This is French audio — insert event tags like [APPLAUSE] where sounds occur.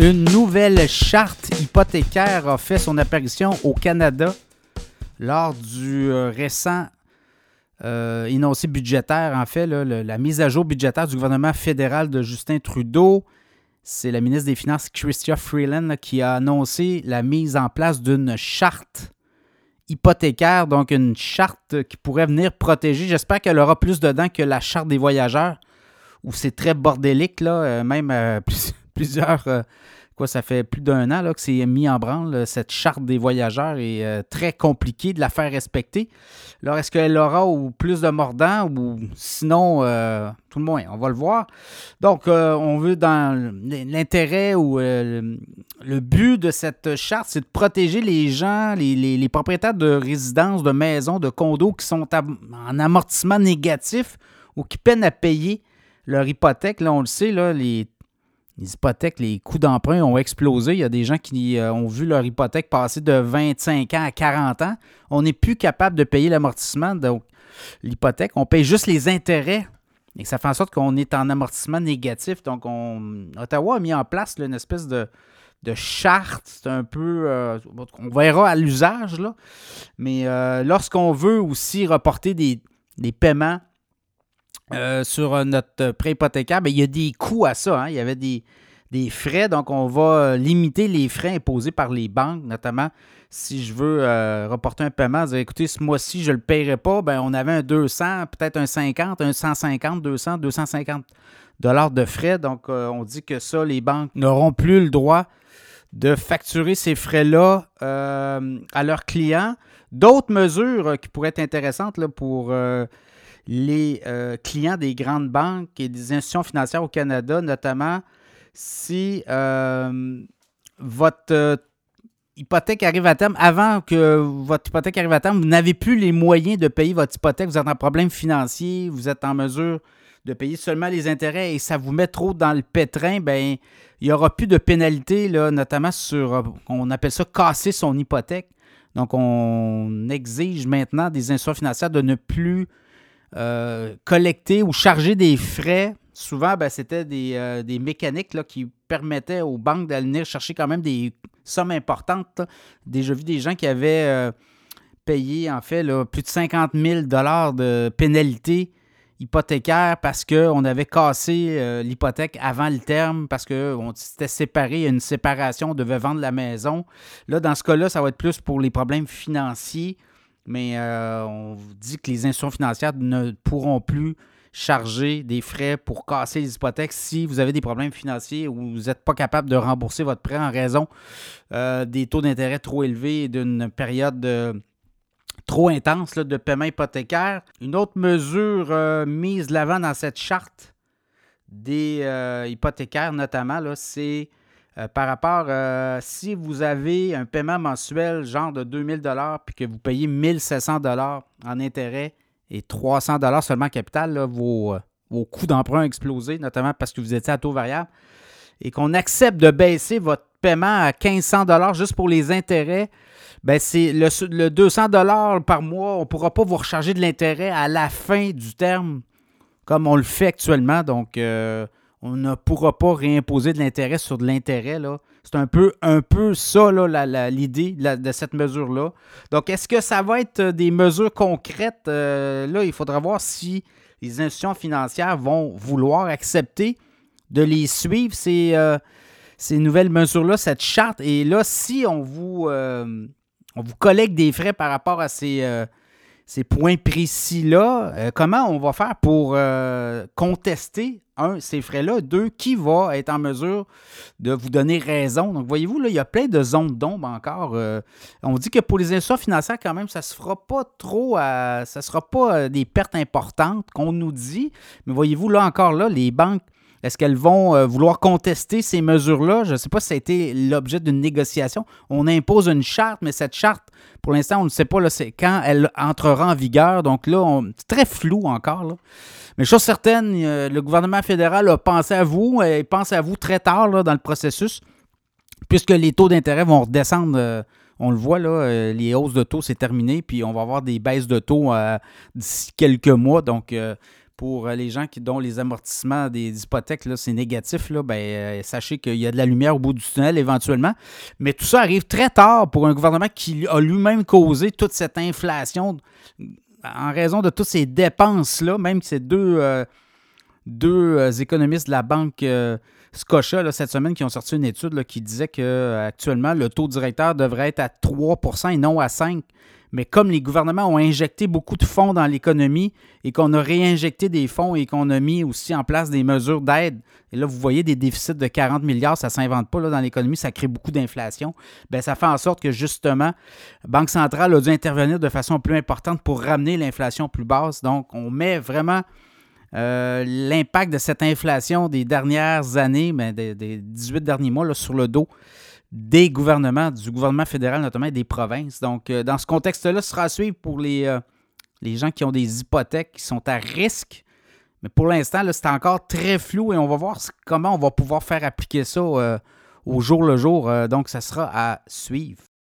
Une nouvelle charte hypothécaire a fait son apparition au Canada lors du euh, récent euh, énoncé budgétaire, en fait, la mise à jour budgétaire du gouvernement fédéral de Justin Trudeau. C'est la ministre des Finances, Chrystia Freeland, qui a annoncé la mise en place d'une charte hypothécaire, donc une charte qui pourrait venir protéger. J'espère qu'elle aura plus dedans que la charte des voyageurs, où c'est très bordélique, là, euh, même [LAUGHS] plusieurs ça fait plus d'un an que c'est mis en branle. Cette charte des voyageurs est euh, très compliquée de la faire respecter. Alors, est-ce qu'elle aura ou plus de mordants ou sinon, euh, tout le moins, on va le voir. Donc, euh, on veut dans l'intérêt ou le but de cette charte, c'est de protéger les gens, les, propriétaires de résidences, de maisons, de condos qui sont en amortissement négatif ou qui peinent à payer leur hypothèque. Là, on le sait, là, les les hypothèques, les coûts d'emprunt ont explosé. Il y a des gens qui euh, ont vu leur hypothèque passer de 25 ans à 40 ans. On n'est plus capable de payer l'amortissement, donc l'hypothèque. On paye juste les intérêts. Et ça fait en sorte qu'on est en amortissement négatif. Donc, on, Ottawa a mis en place une espèce de, charte. C'est un peu. Euh, on verra à l'usage. Mais euh, lorsqu'on veut aussi reporter des paiements euh, sur euh, notre prêt hypothécaire, ben, il y a des coûts à ça. Hein. Il y avait des, frais, donc on va euh, limiter les frais imposés par les banques, notamment si je veux reporter un paiement, écoutez, ce mois-ci, je ne le paierai pas, ben, on avait un 200, peut-être un 50, un 150, 200, 250 dollars de frais. Donc, on dit que ça, les banques n'auront plus le droit de facturer ces frais-là à leurs clients. D'autres mesures qui pourraient être intéressantes pour les euh, clients des grandes banques et des institutions financières au Canada, notamment si euh, votre euh, hypothèque arrive à terme, avant que votre hypothèque arrive à terme, vous n'avez plus les moyens de payer votre hypothèque, vous êtes en problème financier, vous êtes en mesure de payer seulement les intérêts et ça vous met trop dans le pétrin, ben il n'y aura plus de pénalité, là, notamment sur, on appelle ça casser son hypothèque. Donc, on exige maintenant des institutions financières de ne plus euh, collecter ou charger des frais. Souvent, ben, c'était des, euh, mécaniques qui permettaient aux banques d'aller chercher quand même des sommes importantes. Déjà vu des gens qui avaient euh, payé en fait plus de 50 000 de pénalité hypothécaire parce qu'on avait cassé l'hypothèque avant le terme, parce qu'on s'était séparé, il y a une séparation, on devait vendre la maison. Là, dans ce cas-là, ça va être plus pour les problèmes financiers mais euh, on dit que les institutions financières ne pourront plus charger des frais pour casser les hypothèques si vous avez des problèmes financiers ou vous n'êtes pas capable de rembourser votre prêt en raison euh, des taux d'intérêt trop élevés et d'une période trop intense de paiement hypothécaire. Une autre mesure euh, mise de l'avant dans cette charte des hypothécaires notamment, c'est euh, par rapport, euh, si vous avez un paiement mensuel genre de 2000 dollars puis que vous payez 1700 dollars en intérêt et 300 dollars seulement en capital, euh, vos, coûts d'emprunt ont explosé, notamment parce que vous étiez à taux variable, et qu'on accepte de baisser votre paiement à 1500 dollars juste pour les intérêts, ben c'est le, 200 dollars par mois, on ne pourra pas vous recharger de l'intérêt à la fin du terme comme on le fait actuellement. Donc, on ne pourra pas réimposer de l'intérêt sur de l'intérêt. C'est un peu, un peu ça, l'idée de cette mesure-là. Donc, est-ce que ça va être des mesures concrètes? Euh, là, il faudra voir si les institutions financières vont vouloir accepter de les suivre, ces, euh, ces nouvelles mesures-là, cette charte. Et là, si on vous, euh, on vous collecte des frais par rapport à ces ces points précis-là, euh, comment on va faire pour euh, contester, un, ces frais-là, deux, qui va être en mesure de vous donner raison? Donc, voyez-vous, là, il y a plein de zones d'ombre encore. Euh, on dit que pour les institutions financières, quand même, ça ne se fera pas trop, ça ne sera pas des pertes importantes qu'on nous dit. Mais voyez-vous, là encore, là, les banques est-ce qu'elles vont euh, vouloir contester ces mesures-là? Je ne sais pas si ça a été l'objet d'une négociation. On impose une charte, mais cette charte, pour l'instant, on ne sait pas quand elle entrera en vigueur. Donc là, c'est très flou encore. Mais chose certaine, euh, le gouvernement fédéral a pensé à vous et pense à vous très tard dans le processus, puisque les taux d'intérêt vont redescendre. Euh, on le voit, là, les hausses de taux, c'est terminé, puis on va avoir des baisses de taux d'ici quelques mois. Donc, pour les gens qui, dont les amortissements des hypothèques, c'est négatif, là, ben, sachez qu'il y a de la lumière au bout du tunnel éventuellement. Mais tout ça arrive très tard pour un gouvernement qui a lui-même causé toute cette inflation en raison de toutes ces dépenses-là, même ces deux, deux économistes de la banque Scotia, cette semaine, qui ont sorti une étude qui disait qu'actuellement, le taux directeur devrait être à 3% et non à 5 mais comme les gouvernements ont injecté beaucoup de fonds dans l'économie et qu'on a réinjecté des fonds et qu'on a mis aussi en place des mesures d'aide, et là, vous voyez des déficits de 40 milliards, ça ne s'invente pas là, dans l'économie, ça crée beaucoup d'inflation. Bien, ça fait en sorte que justement, Banque centrale a dû intervenir de façon plus importante pour ramener l'inflation plus basse. Donc, on met vraiment euh, l'impact de cette inflation des dernières années, mais des, 18 derniers mois, sur le dos des gouvernements, du gouvernement fédéral notamment et des provinces. Donc, euh, dans ce contexte-là, ce sera à suivre pour les, euh, les gens qui ont des hypothèques qui sont à risque. Mais pour l'instant, c'est encore très flou et on va voir comment on va pouvoir faire appliquer ça au jour le jour. donc, ça sera à suivre.